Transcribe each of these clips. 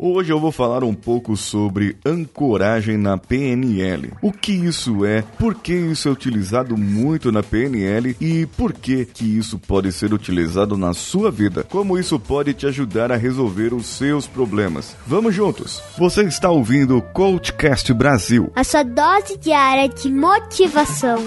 Hoje eu vou falar um pouco sobre ancoragem na PNL. O que isso é, por que isso é utilizado muito na PNL e por que que isso pode ser utilizado na sua vida. Como isso pode te ajudar a resolver os seus problemas. Vamos juntos. Você está ouvindo o Coachcast Brasil. A sua dose diária de motivação.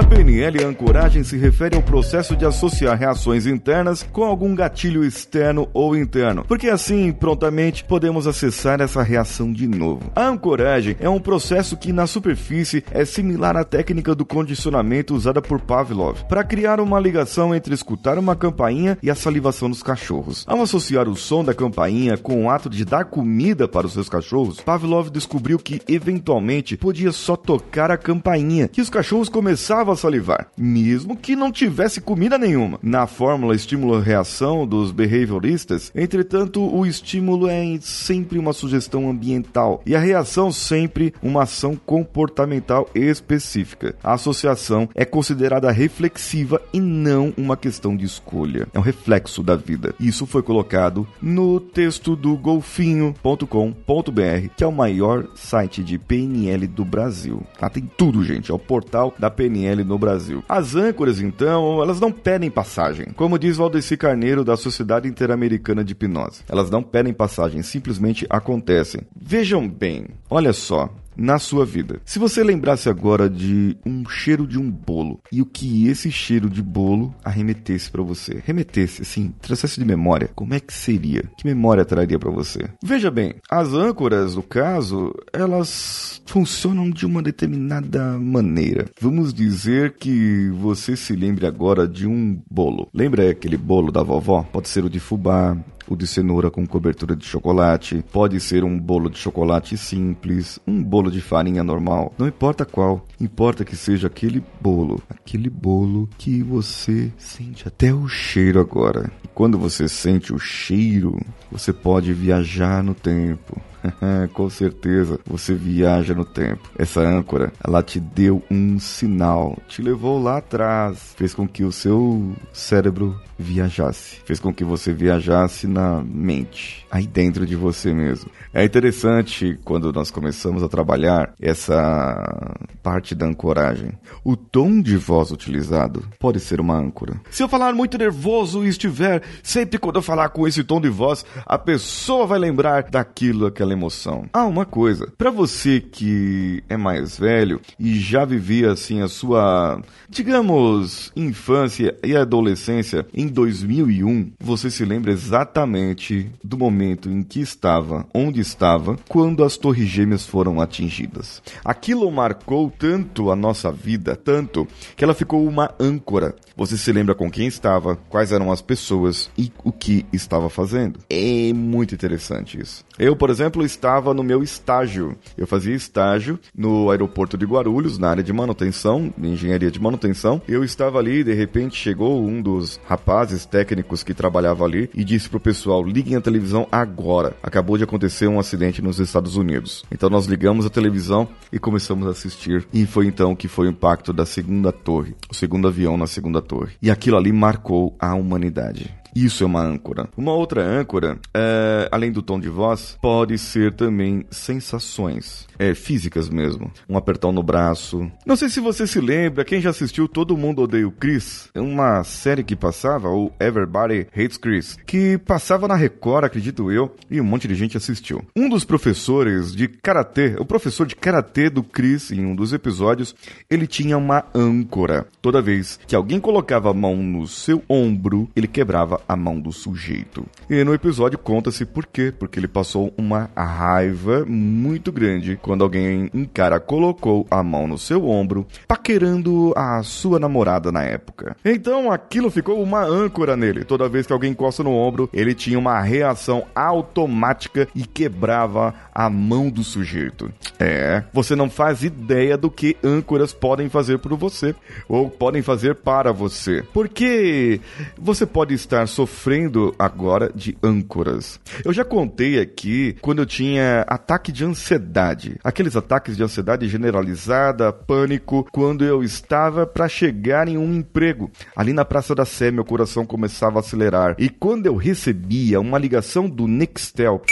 Na PNL, a ancoragem se refere ao processo de associar reações internas com algum gatilho externo ou interno, porque assim, prontamente, podemos acessar essa reação de novo. A ancoragem é um processo que, na superfície, é similar à técnica do condicionamento usada por Pavlov para criar uma ligação entre escutar uma campainha e a salivação dos cachorros. Ao associar o som da campainha com o ato de dar comida para os seus cachorros, Pavlov descobriu que, eventualmente, podia só tocar a campainha, que os cachorros começaram a salivar, mesmo que não tivesse comida nenhuma. Na fórmula estímulo-reação dos behavioristas, entretanto, o estímulo é sempre uma sugestão ambiental e a reação sempre uma ação comportamental específica. A associação é considerada reflexiva e não uma questão de escolha. É um reflexo da vida. Isso foi colocado no texto do golfinho.com.br, que é o maior site de PNL do Brasil. Lá tem tudo, gente. É o portal da PNL no Brasil. As âncoras, então, elas não pedem passagem. Como diz Valdeci Carneiro, da Sociedade Interamericana de Hipnose. Elas não pedem passagem, simplesmente acontecem. Vejam bem, olha só, na sua vida. Se você lembrasse agora de um cheiro de um bolo e o que esse cheiro de bolo arremetesse para você, remetesse assim, trouxesse de memória, como é que seria? Que memória traria para você? Veja bem, as âncoras, no caso, elas funcionam de uma determinada maneira. Vamos dizer que você se lembre agora de um bolo. Lembra aquele bolo da vovó? Pode ser o de fubá, o de cenoura com cobertura de chocolate, pode ser um bolo de chocolate simples, um bolo de farinha normal, não importa qual, importa que seja aquele bolo, aquele bolo que você sente até o cheiro agora. E quando você sente o cheiro, você pode viajar no tempo. Com certeza, você viaja no tempo. Essa âncora, ela te deu um sinal, te levou lá atrás, fez com que o seu cérebro viajasse, fez com que você viajasse na mente, aí dentro de você mesmo. É interessante quando nós começamos a trabalhar essa parte da ancoragem. O tom de voz utilizado pode ser uma âncora. Se eu falar muito nervoso e estiver sempre quando eu falar com esse tom de voz, a pessoa vai lembrar daquilo, aquela emoção. Ah, uma coisa, para você que é mais velho e já vivia assim a sua, digamos, infância e adolescência em 2001, você se lembra exatamente do momento em que estava, onde estava, quando as Torres Gêmeas foram atingidas. Aquilo marcou tanto a nossa vida, tanto que ela ficou uma âncora. Você se lembra com quem estava, quais eram as pessoas e o que estava fazendo. É muito interessante isso. Eu, por exemplo, estava no meu estágio. Eu fazia estágio no aeroporto de Guarulhos, na área de manutenção, de engenharia de manutenção. Eu estava ali e de repente chegou um dos rapazes técnicos que trabalhava ali e disse pro pessoal: liguem a televisão agora. Acabou de acontecer um acidente nos Estados Unidos. Então nós ligamos a televisão e começamos a assistir. E foi então que foi o impacto da segunda torre, o segundo avião na segunda torre. E aquilo ali marcou a humanidade. Isso é uma âncora. Uma outra âncora, é, além do tom de voz, pode ser também sensações é, físicas mesmo. Um apertão no braço. Não sei se você se lembra, quem já assistiu Todo Mundo Odeia o Chris, uma série que passava, o Everybody Hates Chris, que passava na Record, acredito eu, e um monte de gente assistiu. Um dos professores de karatê, o professor de karatê do Chris, em um dos episódios, ele tinha uma âncora. Toda vez que alguém colocava a mão no seu ombro, ele quebrava a mão do sujeito. E no episódio conta-se por quê? Porque ele passou uma raiva muito grande quando alguém em cara colocou a mão no seu ombro, paquerando a sua namorada na época. Então aquilo ficou uma âncora nele. Toda vez que alguém encosta no ombro, ele tinha uma reação automática e quebrava a mão do sujeito. É, você não faz ideia do que âncoras podem fazer por você ou podem fazer para você. Porque você pode estar sofrendo agora de âncoras. Eu já contei aqui quando eu tinha ataque de ansiedade, aqueles ataques de ansiedade generalizada, pânico, quando eu estava para chegar em um emprego. Ali na Praça da Sé, meu coração começava a acelerar. E quando eu recebia uma ligação do Nextel,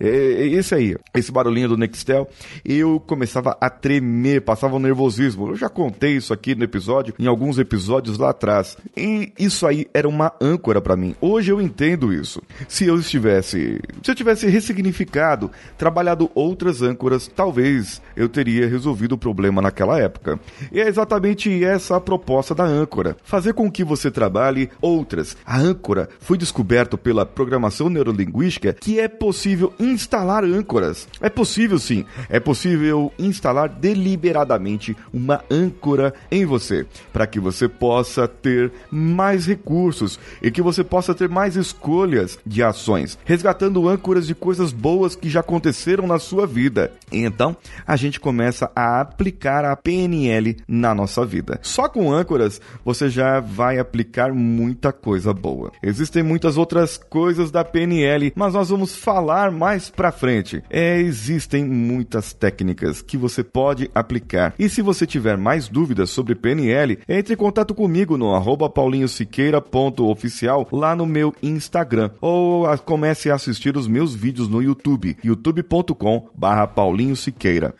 é, é esse aí, esse barulhinho do Nextel, eu começava a tremer, passava um nervosismo. Eu já contei isso aqui no episódio, em alguns episódios lá atrás. E isso aí era uma âncora para mim. Hoje eu entendo isso. Se eu estivesse, se eu tivesse ressignificado, trabalhado outras âncoras, talvez eu teria resolvido o problema naquela época. E é exatamente essa a proposta da âncora: fazer com que você trabalhe outras. A âncora foi descoberto pela programação neurolinguística que é possível instalar âncoras. É possível sim, é possível instalar deliberadamente uma âncora em você, para que você possa ter mais recursos e que você possa ter mais escolhas de ações, resgatando âncoras de coisas boas que já aconteceram na sua vida. Então, a gente começa a aplicar a PNL na nossa vida. Só com âncoras você já vai aplicar muita coisa boa. Existem muitas outras coisas da PNL, mas nós vamos falar mais mais para frente, é, existem muitas técnicas que você pode aplicar. E se você tiver mais dúvidas sobre PNL, entre em contato comigo no arroba paulinhosiqueira.oficial lá no meu Instagram ou comece a assistir os meus vídeos no YouTube, youtube.com barra.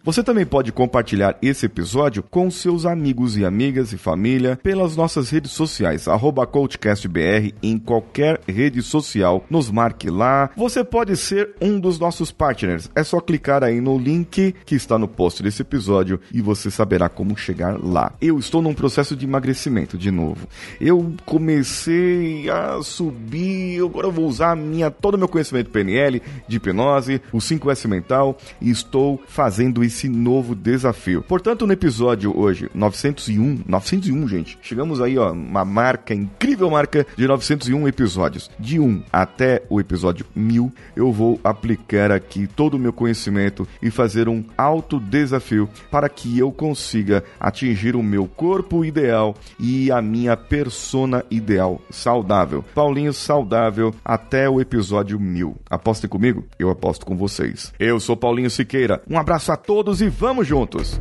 Você também pode compartilhar esse episódio com seus amigos e amigas e família pelas nossas redes sociais, arroba CoachCastBR em qualquer rede social. Nos marque lá. Você pode ser um dos nossos partners. É só clicar aí no link que está no post desse episódio e você saberá como chegar lá. Eu estou num processo de emagrecimento de novo. Eu comecei a subir, agora eu vou usar minha, todo o meu conhecimento PNL, de hipnose, o 5S mental e estou fazendo esse novo desafio. Portanto, no episódio hoje 901, 901, gente, chegamos aí, ó, uma marca, incrível marca de 901 episódios. De 1 até o episódio 1000, eu vou aplicar aplicar aqui todo o meu conhecimento e fazer um alto desafio para que eu consiga atingir o meu corpo ideal e a minha persona ideal saudável. Paulinho saudável até o episódio mil. Apostem comigo? Eu aposto com vocês. Eu sou Paulinho Siqueira. Um abraço a todos e vamos juntos!